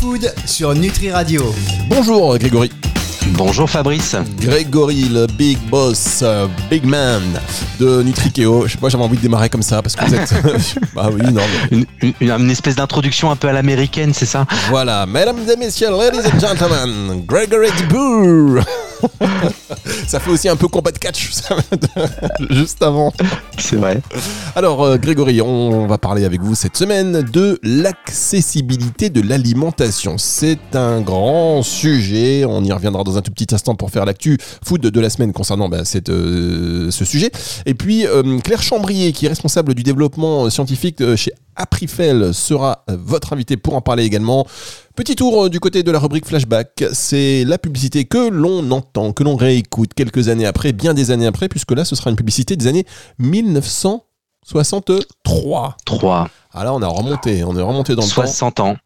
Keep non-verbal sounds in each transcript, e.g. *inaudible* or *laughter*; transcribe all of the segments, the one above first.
Food sur Nutri Radio. Bonjour Grégory. Bonjour Fabrice. Grégory, le big boss, euh, big man de Nutrikeo. Je sais pas, j'avais envie de démarrer comme ça parce que vous êtes. *laughs* bah oui, non. Une, une, une espèce d'introduction un peu à l'américaine, c'est ça? Voilà, mesdames et messieurs, ladies and gentlemen, Gregory DeBoer. *laughs* ça fait aussi un peu combat de catch, juste avant. C'est vrai. Alors, euh, Grégory, on va parler avec vous cette semaine de l'accessibilité de l'alimentation. C'est un grand sujet. On y reviendra dans un tout petit instant pour faire l'actu food de la semaine concernant bah, cette, euh, ce sujet. Et puis, euh, Claire Chambrier, qui est responsable du développement scientifique chez Aprifel, sera votre invité pour en parler également. Petit tour du côté de la rubrique flashback, c'est la publicité que l'on entend, que l'on réécoute quelques années après, bien des années après, puisque là ce sera une publicité des années 1963. 3. Ah là on a remonté, on est remonté dans le 60 temps. 60 ans.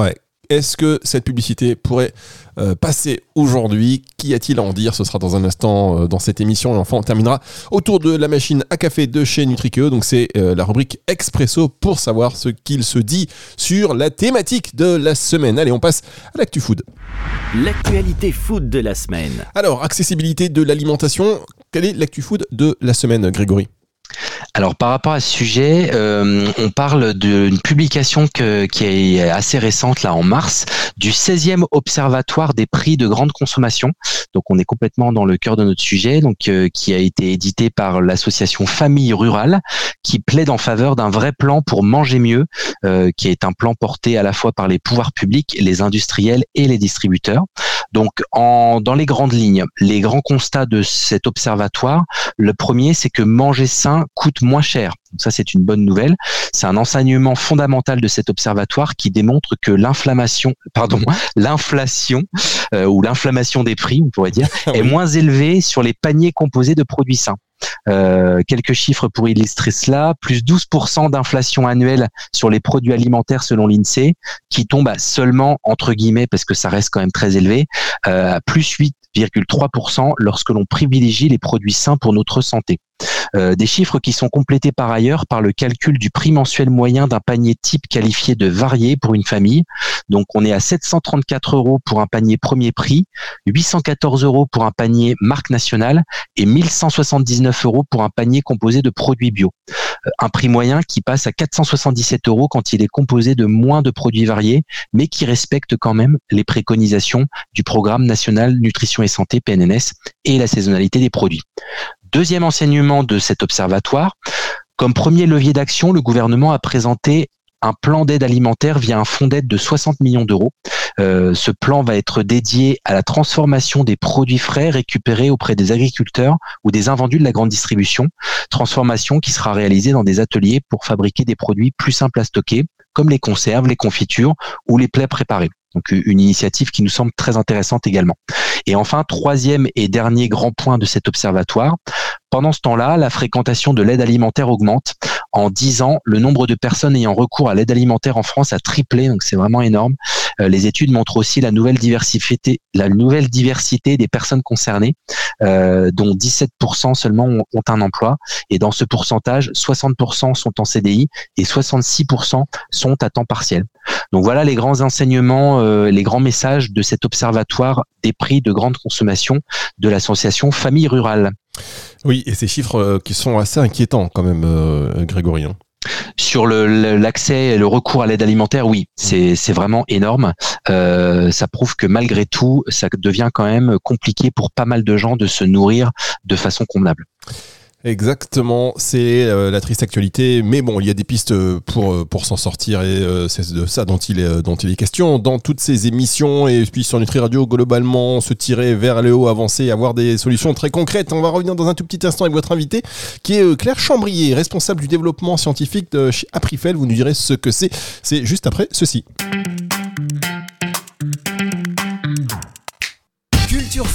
Ouais. Est-ce que cette publicité pourrait euh, passer aujourd'hui? Qu'y a-t-il à en dire? Ce sera dans un instant euh, dans cette émission. Et enfin, on terminera autour de la machine à café de chez Nutrikeo. Donc, c'est euh, la rubrique Expresso pour savoir ce qu'il se dit sur la thématique de la semaine. Allez, on passe à l'actu food. L'actualité food de la semaine. Alors, accessibilité de l'alimentation. Quelle est l'actu food de la semaine, Grégory? Alors par rapport à ce sujet, euh, on parle d'une publication que, qui est assez récente là en mars du 16e observatoire des prix de grande consommation. Donc on est complètement dans le cœur de notre sujet, donc euh, qui a été édité par l'association Famille Rurale, qui plaide en faveur d'un vrai plan pour manger mieux, euh, qui est un plan porté à la fois par les pouvoirs publics, les industriels et les distributeurs. Donc en, dans les grandes lignes, les grands constats de cet observatoire, le premier c'est que manger sain coûte moins cher. Donc ça, c'est une bonne nouvelle. C'est un enseignement fondamental de cet observatoire qui démontre que l'inflammation, *laughs* pardon, l'inflation euh, ou l'inflammation des prix, on pourrait dire, *laughs* est moins élevée sur les paniers composés de produits sains. Euh, quelques chiffres pour illustrer cela. Plus 12% d'inflation annuelle sur les produits alimentaires selon l'INSEE, qui tombe à seulement, entre guillemets, parce que ça reste quand même très élevé, euh, plus 8,3% lorsque l'on privilégie les produits sains pour notre santé. Euh, des chiffres qui sont complétés par ailleurs par le calcul du prix mensuel moyen d'un panier type qualifié de varié pour une famille. Donc on est à 734 euros pour un panier premier prix, 814 euros pour un panier marque nationale et 1179 euros pour un panier composé de produits bio. Un prix moyen qui passe à 477 euros quand il est composé de moins de produits variés, mais qui respecte quand même les préconisations du programme national nutrition et santé PNNS et la saisonnalité des produits. Deuxième enseignement de cet observatoire, comme premier levier d'action, le gouvernement a présenté un plan d'aide alimentaire via un fonds d'aide de 60 millions d'euros. Euh, ce plan va être dédié à la transformation des produits frais récupérés auprès des agriculteurs ou des invendus de la grande distribution, transformation qui sera réalisée dans des ateliers pour fabriquer des produits plus simples à stocker, comme les conserves, les confitures ou les plats préparés. Donc une initiative qui nous semble très intéressante également. Et enfin, troisième et dernier grand point de cet observatoire, pendant ce temps-là, la fréquentation de l'aide alimentaire augmente. En 10 ans, le nombre de personnes ayant recours à l'aide alimentaire en France a triplé, donc c'est vraiment énorme. Euh, les études montrent aussi la nouvelle diversité, des personnes concernées, euh, dont 17% seulement ont, ont, un emploi. Et dans ce pourcentage, 60% sont en CDI et 66% sont à temps partiel. Donc voilà les grands enseignements, euh, les grands messages de cet observatoire des prix de grande consommation de l'association Famille Rurale. Oui, et ces chiffres euh, qui sont assez inquiétants quand même, euh, Grégory. Hein. Sur l'accès, le, le, recours à l'aide alimentaire, oui, c'est vraiment énorme. Euh, ça prouve que malgré tout, ça devient quand même compliqué pour pas mal de gens de se nourrir de façon convenable. Exactement, c'est euh, la triste actualité, mais bon, il y a des pistes pour, euh, pour s'en sortir et euh, c'est de ça dont il, est, dont il est question dans toutes ces émissions et puis sur Nutri Radio globalement, se tirer vers le haut, avancer, avoir des solutions très concrètes. On va revenir dans un tout petit instant avec votre invité qui est Claire Chambrier, responsable du développement scientifique de chez Aprifel. Vous nous direz ce que c'est, c'est juste après ceci.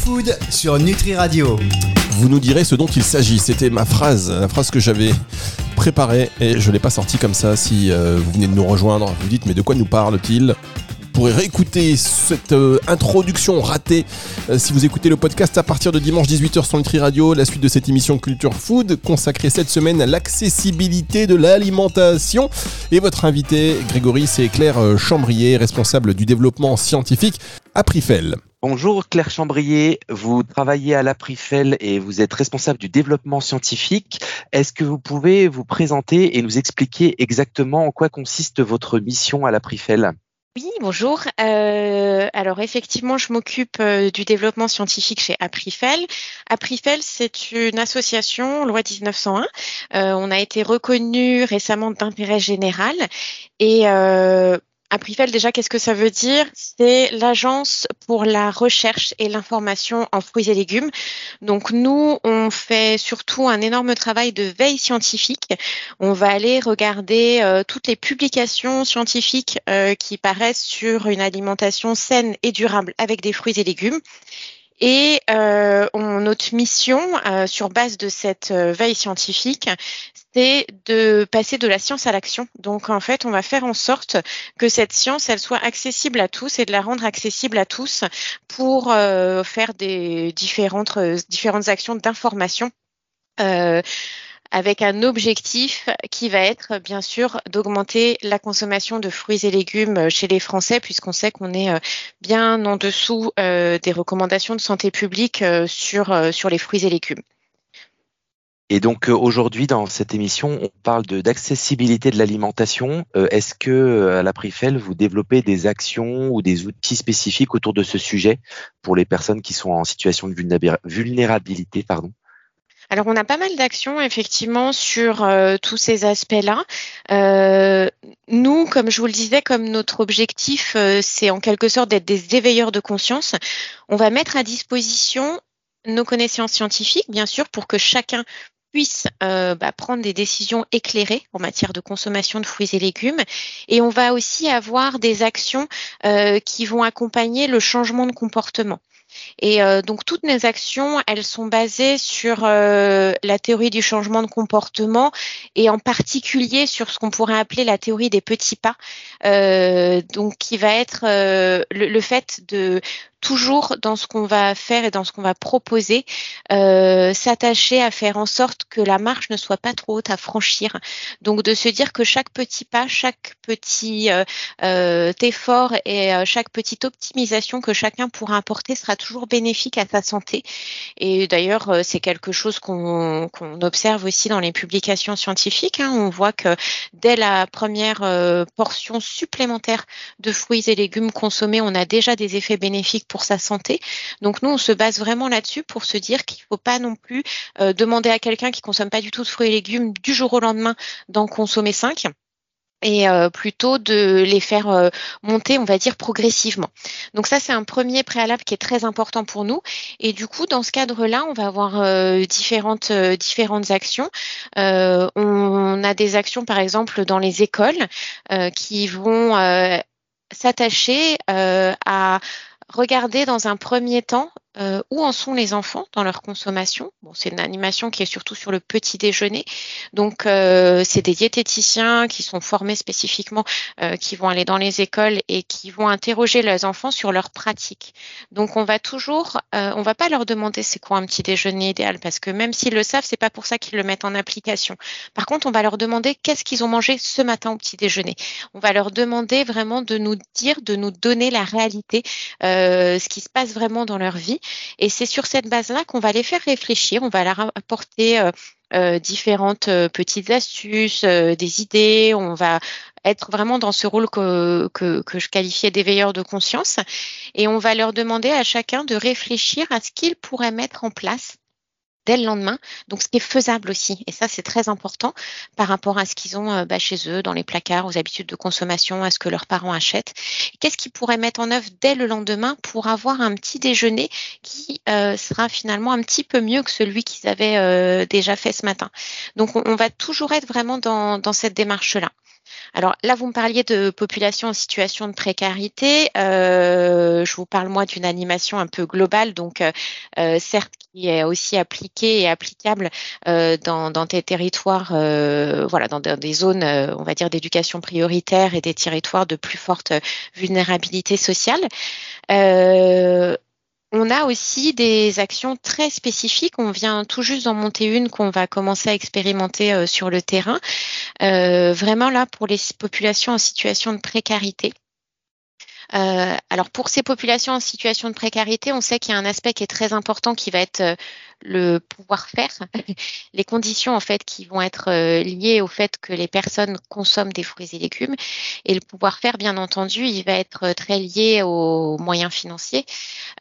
Food sur Nutri Radio vous nous direz ce dont il s'agit. C'était ma phrase, la phrase que j'avais préparée et je ne l'ai pas sortie comme ça. Si euh, vous venez de nous rejoindre, vous dites mais de quoi nous parle-t-il? Pourrez réécouter cette euh, introduction ratée euh, si vous écoutez le podcast à partir de dimanche 18h sur Nutri Radio. La suite de cette émission Culture Food consacrée cette semaine à l'accessibilité de l'alimentation. Et votre invité, Grégory, c'est Claire Chambrier, responsable du développement scientifique à Prifel. Bonjour Claire Chambrier, vous travaillez à l'Aprifel et vous êtes responsable du développement scientifique. Est-ce que vous pouvez vous présenter et nous expliquer exactement en quoi consiste votre mission à l'Aprifel? Oui, bonjour. Euh, alors effectivement, je m'occupe euh, du développement scientifique chez Aprifel. Aprifel, c'est une association loi 1901. Euh, on a été reconnu récemment d'intérêt général et Aprifel, déjà, qu'est-ce que ça veut dire? C'est l'agence pour la recherche et l'information en fruits et légumes. Donc nous, on fait surtout un énorme travail de veille scientifique. On va aller regarder euh, toutes les publications scientifiques euh, qui paraissent sur une alimentation saine et durable avec des fruits et légumes. Et euh, on, notre mission, euh, sur base de cette euh, veille scientifique, c'est de passer de la science à l'action. Donc en fait, on va faire en sorte que cette science, elle soit accessible à tous et de la rendre accessible à tous pour euh, faire des différentes, différentes actions d'information. Euh, avec un objectif qui va être bien sûr d'augmenter la consommation de fruits et légumes chez les Français, puisqu'on sait qu'on est euh, bien en dessous euh, des recommandations de santé publique euh, sur, sur les fruits et légumes. Et donc aujourd'hui dans cette émission, on parle d'accessibilité de, de l'alimentation. Est-ce que à la Prifel, vous développez des actions ou des outils spécifiques autour de ce sujet pour les personnes qui sont en situation de vulnérabilité pardon? Alors, on a pas mal d'actions effectivement sur euh, tous ces aspects-là. Euh, nous, comme je vous le disais, comme notre objectif, euh, c'est en quelque sorte d'être des éveilleurs de conscience, on va mettre à disposition nos connaissances scientifiques, bien sûr, pour que chacun puisse bah, prendre des décisions éclairées en matière de consommation de fruits et légumes. Et on va aussi avoir des actions qui vont accompagner le changement de comportement. Et euh, donc toutes nos actions, elles sont basées sur euh, la théorie du changement de comportement et en particulier sur ce qu'on pourrait appeler la théorie des petits pas, euh, donc qui va être le, fait de toujours dans ce qu'on va faire et dans ce qu'on va proposer, euh, s'attacher à faire en sorte que la marche ne soit pas trop haute à franchir. Donc de se dire que chaque petit pas, chaque petit euh, euh effort et euh, chaque petite optimisation que chacun pourra apporter sera toujours bénéfique à sa santé. Et d'ailleurs, euh, c'est quelque chose qu'on observe aussi dans les publications scientifiques. Hein. On voit que dès la première portion supplémentaire de fruits et légumes consommés, on a déjà des effets bénéfiques pour sa santé. Donc nous, on se base vraiment là-dessus pour se dire qu'il ne faut pas non plus euh, demander à quelqu'un qui consomme pas du tout de fruits et légumes du jour au lendemain d'en consommer 5 et euh, plutôt de les faire euh, monter, on va dire, progressivement. Donc ça, c'est un premier préalable qui est très important pour nous. Et du coup, dans ce cadre-là, on va avoir différentes, différentes actions. on a des actions, par exemple, dans les écoles qui vont s'attacher à regarder dans un premier temps euh, où en sont les enfants dans leur consommation? Bon, c'est une animation qui est surtout sur le petit déjeuner. Donc, euh, c'est des diététiciens qui sont formés spécifiquement, euh, qui vont aller dans les écoles et qui vont interroger les enfants sur leurs pratiques. Donc, on va toujours, euh, on va pas leur demander c'est quoi un petit déjeuner idéal parce que même s'ils le savent, c'est pas pour ça qu'ils le mettent en application. Par contre, on va leur demander qu'est-ce qu'ils ont mangé ce matin au petit déjeuner? On va leur demander vraiment de nous dire, de nous donner la réalité, euh, ce qui se passe vraiment dans leur vie. Et c'est sur cette base-là qu'on va les faire réfléchir, on va leur apporter euh, euh, différentes euh, petites astuces, des idées, on va être vraiment dans ce rôle que, que, que je qualifiais d'éveilleur de conscience. Et on va leur demander à chacun de réfléchir à ce qu'ils pourraient mettre en place dès le lendemain. Donc, ce qui est faisable aussi. Et ça, c'est très important par rapport à ce qu'ils ont euh, bah, chez eux, dans les placards, aux habitudes de consommation, à ce que leurs parents achètent. Qu'est-ce qu'ils pourraient mettre en œuvre dès le lendemain pour avoir un petit déjeuner qui euh, sera finalement un petit peu mieux que celui qu'ils avaient euh, déjà fait ce matin? Donc, on, va toujours être vraiment dans, cette démarche-là. Alors là, vous me parliez de population en situation de précarité. Euh, je vous parle moi d'une animation un peu globale, donc euh, certes qui est aussi appliquée et applicable dans, dans, des territoires, voilà, dans, des zones, on va dire, d'éducation prioritaire et des territoires de plus forte vulnérabilité sociale. On a aussi des actions très spécifiques. On vient tout juste d'en monter une qu'on va commencer à expérimenter euh, sur le terrain, euh, vraiment là pour les populations en situation de précarité. Euh, alors pour ces populations en situation de précarité, on sait qu'il y a un aspect qui est très important qui va être le pouvoir faire, *laughs* les conditions en fait qui vont être euh, liées au fait que les personnes consomment des fruits et légumes. Et le pouvoir faire, bien entendu, il va être très lié aux moyens financiers,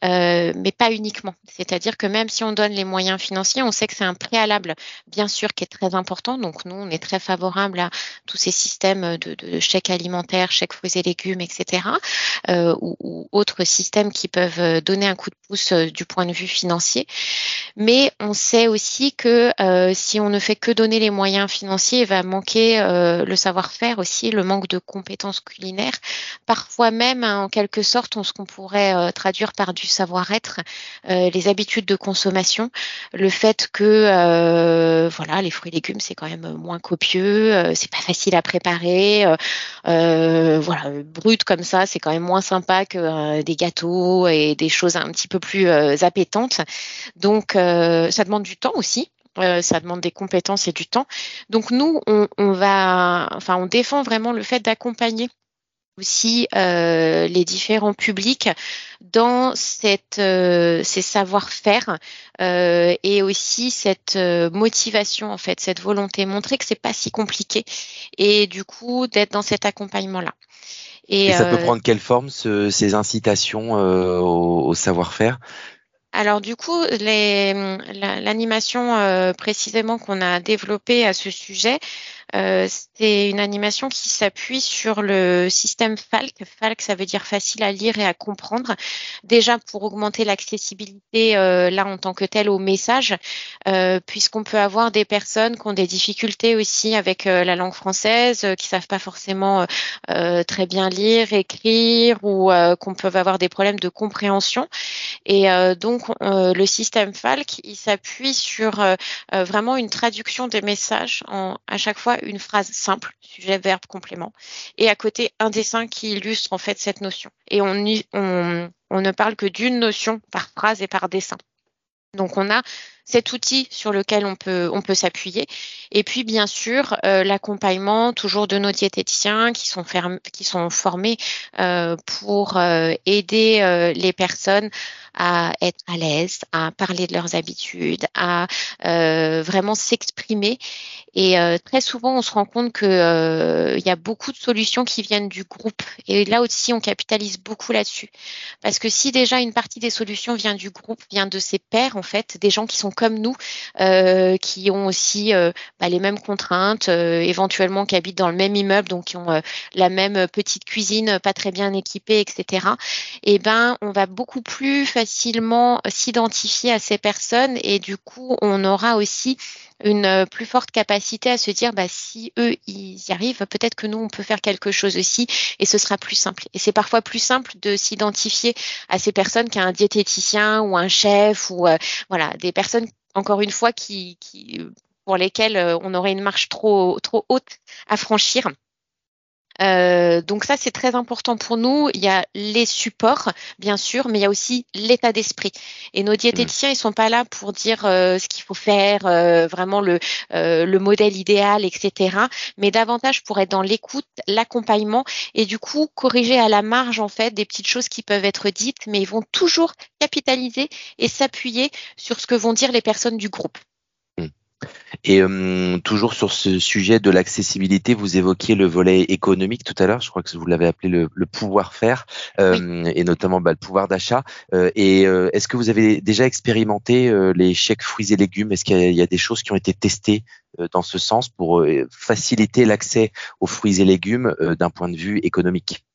euh, mais pas uniquement. C'est-à-dire que même si on donne les moyens financiers, on sait que c'est un préalable, bien sûr, qui est très important. Donc nous, on est très favorable à tous ces systèmes de, de chèques alimentaires, chèques fruits et légumes, etc., euh, ou, autres systèmes qui peuvent donner un coup de pouce euh, du point de vue financier. Mais on sait aussi que euh, si on ne fait que donner les moyens financiers, il va manquer euh, le savoir-faire aussi, le manque de compétences culinaires. Parfois même, hein, en quelque sorte, on, ce qu'on pourrait euh, traduire par du savoir-être, les habitudes de consommation, le fait que voilà, les fruits et légumes c'est quand même moins copieux, c'est pas facile à préparer, voilà, brut comme ça, c'est quand même moins sympa que des gâteaux et des choses un petit peu plus appétantes. Donc euh, ça demande du temps aussi. Euh, ça demande des compétences et du temps. Donc nous, on, va, enfin, on défend vraiment le fait d'accompagner aussi euh, les différents publics dans cette, ces savoir-faire et aussi cette motivation en fait, cette volonté, montrer que c'est pas si compliqué et du coup d'être dans cet accompagnement-là. Et, ça peut prendre quelle forme ces incitations au savoir-faire? Alors du coup, l'animation euh, précisément qu'on a développée à ce sujet, euh, c'est une animation qui s'appuie sur le système FALC. FALC, ça veut dire facile à lire et à comprendre. Déjà pour augmenter l'accessibilité euh, là en tant que tel au message, euh, puisqu'on peut avoir des personnes qui ont des difficultés aussi avec la langue française, qui savent pas forcément très bien lire, écrire, ou qu'on peut avoir des problèmes de compréhension. Et donc le système FALC, il s'appuie sur vraiment une traduction des messages à chaque fois une phrase simple, sujet, verbe, complément, et à côté un dessin qui illustre en fait cette notion. Et on, ne parle que d'une notion par phrase et par dessin. Donc on a cet outil sur lequel on peut, on peut s'appuyer. Et puis, bien sûr, euh, l'accompagnement toujours de nos diététiciens qui sont, qui sont formés euh, pour euh, aider les personnes à être à l'aise, à parler de leurs habitudes, à vraiment s'exprimer. Et très souvent, on se rend compte qu'il il y a beaucoup de solutions qui viennent du groupe. Et là aussi, on capitalise beaucoup là-dessus. Parce que si déjà une partie des solutions vient du groupe, vient de ses pairs, en fait, des gens qui sont comme nous, euh, qui ont aussi euh, bah, les mêmes contraintes, euh, éventuellement qui habitent dans le même immeuble, donc qui ont la même petite cuisine pas très bien équipée, etc. Et eh ben, on va beaucoup plus facilement s'identifier à ces personnes et du coup, on aura aussi une plus forte capacité à se dire bah, si eux ils y arrivent, peut-être que nous on peut faire quelque chose aussi et ce sera plus simple. Et c'est parfois plus simple de s'identifier à ces personnes qu'à un diététicien ou un chef ou voilà des personnes encore une fois, qui, pour lesquels euh, on aurait une marche trop, trop haute à franchir. Euh, donc ça, c'est très important pour nous. Il y a les supports, bien sûr, mais il y a aussi l'état d'esprit. Et nos diététiciens, ils sont pas là pour dire euh, ce qu'il faut faire, vraiment le, le modèle idéal, etc. Mais davantage pour être dans l'écoute, l'accompagnement et du coup corriger à la marge en fait des petites choses qui peuvent être dites, mais ils vont toujours capitaliser et s'appuyer sur ce que vont dire les personnes du groupe. Et euh, toujours sur ce sujet de l'accessibilité, vous évoquiez le volet économique tout à l'heure. Je crois que vous l'avez appelé le, pouvoir faire, euh, et notamment bah, le pouvoir d'achat. Euh, et est-ce que vous avez déjà expérimenté les chèques fruits et légumes? Est-ce qu'il y, a des choses qui ont été testées dans ce sens pour faciliter l'accès aux fruits et légumes d'un point de vue économique?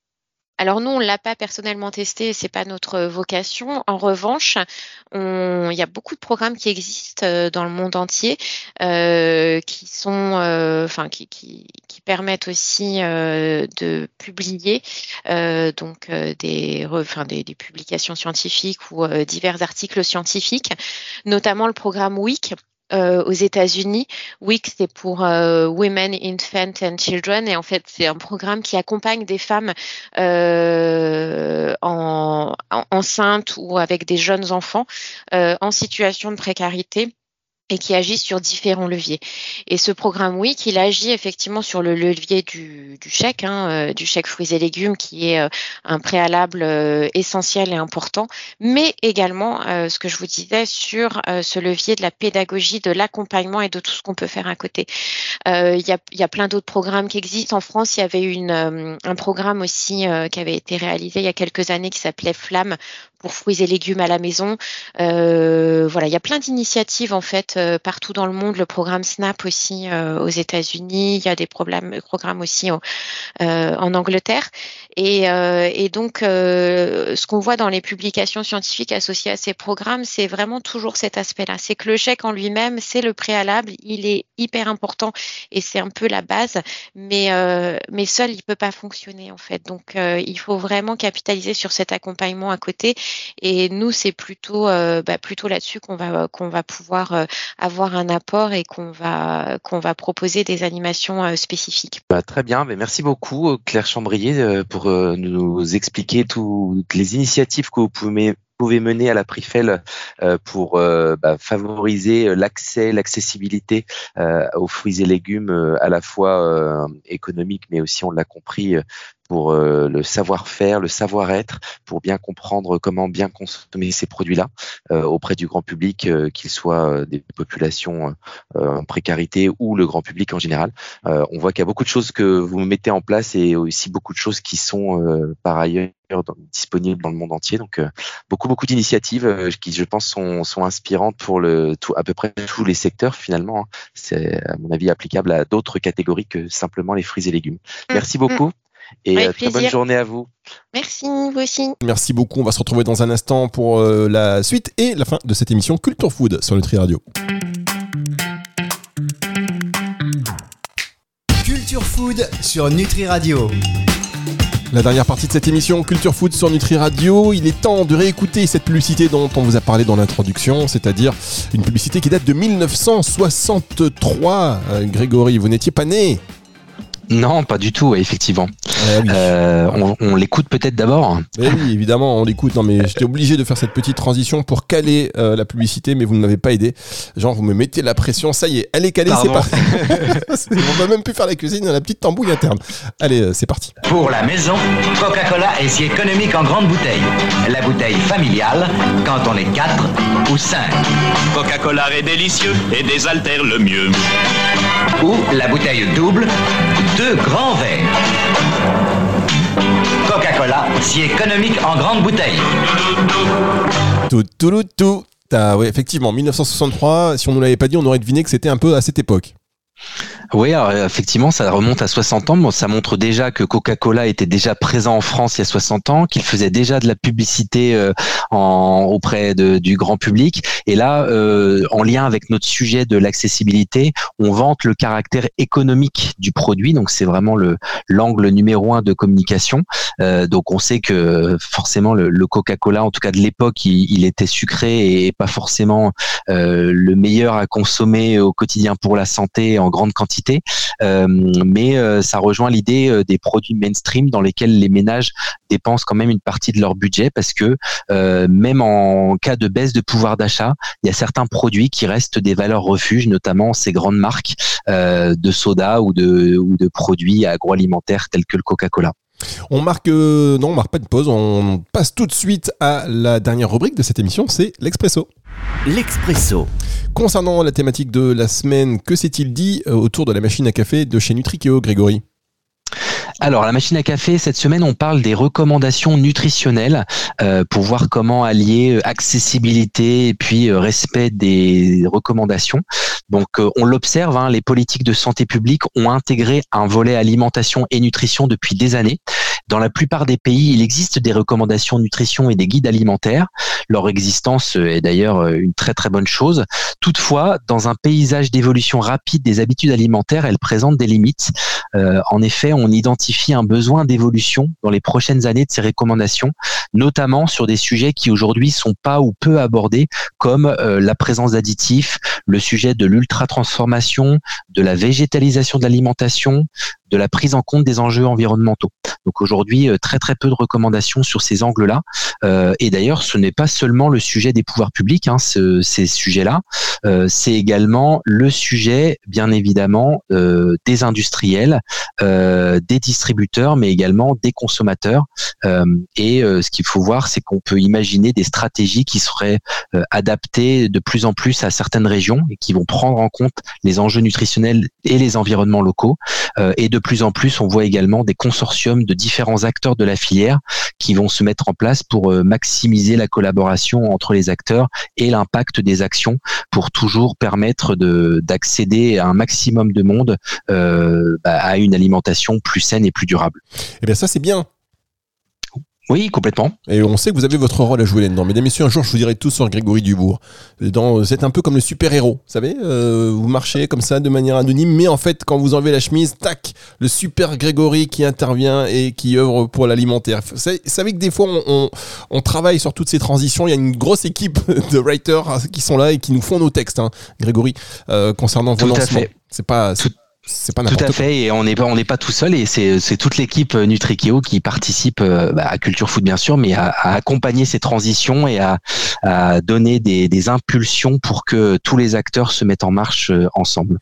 Alors nous, on l'a pas personnellement testé, c'est pas notre vocation. En revanche, il y a beaucoup de programmes qui existent euh, dans le monde entier, euh, euh, qui, permettent aussi de publier des, des, publications scientifiques ou divers articles scientifiques, notamment le programme WIC aux États-Unis. WIC, c'est pour euh, Women, Infants and Children, et en fait, c'est un programme qui accompagne des femmes euh, en, enceintes ou avec des jeunes enfants en situation de précarité et qui agit sur différents leviers. Et ce programme WIC, il agit effectivement sur le levier du, du chèque, hein, euh, du chèque fruits et légumes, qui est euh, un préalable euh, essentiel et important, mais également, ce que je vous disais, sur ce levier de la pédagogie, de l'accompagnement et de tout ce qu'on peut faire à côté. Il y, a, y, a, plein d'autres programmes qui existent. En France, il y avait une, un programme aussi qui avait été réalisé il y a quelques années qui s'appelait Flamme pour fruits et légumes à la maison. voilà, il y a plein d'initiatives en fait euh, partout dans le monde. Le programme SNAP aussi euh, aux États-Unis. Il y a des programmes aussi euh, en Angleterre. Et, et donc, ce qu'on voit dans les publications scientifiques associées à ces programmes, c'est vraiment toujours cet aspect-là. C'est que le chèque en lui-même, c'est le préalable. Il est hyper important et c'est un peu la base, mais mais seul, il peut pas fonctionner en fait. Donc, il faut vraiment capitaliser sur cet accompagnement à côté. Et nous, c'est plutôt bah, plutôt là-dessus qu'on va pouvoir avoir un apport et qu'on va va proposer des animations euh, spécifiques. Bah, très bien, mais merci beaucoup euh, Claire Chambrier euh, pour nous expliquer toutes les initiatives que vous pouvez pouvez mener à la Prifel pour bah, favoriser l'accès, l'accessibilité aux fruits et légumes à la fois économiques, mais aussi, on l'a compris, pour euh, le savoir-faire, le savoir-être, pour bien comprendre comment bien consommer ces produits-là euh, auprès du grand public, euh, qu'il soit des populations en précarité ou le grand public en général. on voit qu'il y a beaucoup de choses que vous mettez en place et aussi beaucoup de choses qui sont par ailleurs disponibles dans le monde entier. Donc beaucoup beaucoup d'initiatives qui, je pense, sont, sont inspirantes pour le tout, à peu près tous les secteurs finalement. Hein. C'est à mon avis applicable à d'autres catégories que simplement les fruits et légumes. Mmh, Merci beaucoup. Et euh, très bonne journée à vous. Merci, vous aussi. Merci beaucoup. On va se retrouver dans un instant pour euh, la suite et la fin de cette émission Culture Food sur Nutri Radio. Culture Food sur Nutri Radio. La dernière partie de cette émission Culture Food sur Nutri Radio, il est temps de réécouter cette publicité dont on vous a parlé dans l'introduction, c'est-à-dire une publicité qui date de 1963. Euh, Grégory, vous n'étiez pas né non, pas du tout, effectivement. Eh euh, on, l'écoute peut-être d'abord. Eh oui, évidemment, on l'écoute. Non, mais j'étais obligé de faire cette petite transition pour caler euh, la publicité, mais vous ne m'avez pas aidé. Genre, vous me mettez la pression. Ça y est, elle est calée, c'est parti. *laughs* on va même plus faire la cuisine, la petite tambouille interne. Allez, euh, c'est parti. Pour la maison, Coca-Cola est si économique en grande bouteille. La bouteille familiale, quand on est 4 ou 5. Coca-Cola est délicieux et désaltère le mieux. Ou la bouteille double deux grands verres. Coca-Cola, si économique en grande bouteille. Tout, tout, tout. oui, effectivement, 1963, si on ne nous l'avait pas dit, on aurait deviné que c'était un peu à cette époque. Oui, effectivement, ça remonte à 60 ans. Bon, ça montre déjà que Coca-Cola était déjà présent en France il y a 60 ans, qu'il faisait déjà de la publicité euh, en, auprès de, du grand public. Et là, euh, en lien avec notre sujet de l'accessibilité, on vante le caractère économique du produit. Donc, c'est vraiment le l'angle numéro un de communication. Euh, donc, on sait que forcément le, le Coca-Cola, en tout cas de l'époque, il, il, était sucré et pas forcément euh, le meilleur à consommer au quotidien pour la santé en grande quantité, euh, mais euh, ça rejoint l'idée euh, des produits mainstream dans lesquels les ménages dépensent quand même une partie de leur budget parce que même en cas de baisse de pouvoir d'achat, il y a certains produits qui restent des valeurs refuges, notamment ces grandes marques de soda ou de, ou de produits agroalimentaires tels que le Coca-Cola. On marque, non, on marque pas de pause, on passe tout de suite à la dernière rubrique de cette émission, c'est l'expresso. L'expresso. Concernant la thématique de la semaine, que s'est-il dit euh, autour de la machine à café de chez Nutrikeo, Grégory? Alors, la machine à café, cette semaine, on parle des recommandations nutritionnelles euh, pour voir comment allier euh, accessibilité et puis euh, respect des recommandations. Donc, on l'observe, hein, les politiques de santé publique ont intégré un volet alimentation et nutrition depuis des années. Dans la plupart des pays, il existe des recommandations nutrition et des guides alimentaires. Leur existence est d'ailleurs une très très bonne chose. Toutefois, dans un paysage d'évolution rapide des habitudes alimentaires, elles présentent des limites. Euh, en effet, on identifie un besoin d'évolution dans les prochaines années de ces recommandations, notamment sur des sujets qui aujourd'hui sont pas ou peu abordés, comme euh, la présence d'additifs, le sujet de l'ultra transformation, de la végétalisation de l'alimentation, de la prise en compte des enjeux environnementaux. Donc aujourd'hui, euh, très très peu de recommandations sur ces angles-là. Euh, et d'ailleurs, ce n'est pas seulement le sujet des pouvoirs publics, hein, ce, ces sujets-là, euh, c'est également le sujet, bien évidemment, euh, des industriels, euh, des distributeurs, mais également des consommateurs. Euh, et ce qu'il faut voir, c'est qu'on peut imaginer des stratégies qui seraient adaptées de plus en plus à certaines régions et qui vont prendre en compte les enjeux nutritionnels et les environnements locaux. et de plus en plus, on voit également des consortiums de différents acteurs de la filière qui vont se mettre en place pour euh, maximiser la collaboration entre les acteurs et l'impact des actions pour toujours permettre d'accéder à un maximum de monde euh, bah, à une alimentation plus saine et plus durable. Eh bien ça c'est bien oui, complètement. Et on sait que vous avez votre rôle à jouer là-dedans. Mesdames, Messieurs, un jour, je vous dirai tout sur Grégory Dubourg. Dans, c'est un peu comme le super-héros, vous savez euh, Vous marchez comme ça de manière anonyme, mais en fait, quand vous enlevez la chemise, tac, le super Grégory qui intervient et qui œuvre pour l'alimentaire. Vous savez que des fois, on, on, travaille sur toutes ces transitions. Il y a une grosse équipe *laughs* de writers qui sont là et qui nous font nos textes, hein, Grégory, euh, concernant vos lancements. C'est pas... C'est pas Tout à fait, et on n'est pas on n'est pas tout seul, et c'est toute l'équipe euh, Nutrikeo qui participe euh, bah, à Culture Food bien sûr, mais à, accompagner ces transitions et à, à donner des, des, impulsions pour que tous les acteurs se mettent en marche euh, ensemble.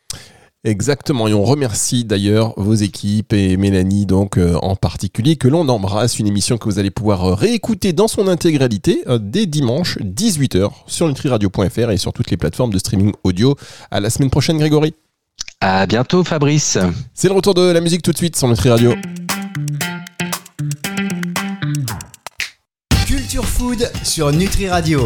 Exactement, et on remercie d'ailleurs vos équipes et Mélanie donc en particulier que l'on embrasse, une émission que vous allez pouvoir réécouter dans son intégralité dès dimanche 18h sur nutriradio.fr et sur toutes les plateformes de streaming audio. À la semaine prochaine Grégory. À bientôt Fabrice. C'est le retour de la musique tout de suite sur Nutri Radio. Culture Food sur Nutri Radio.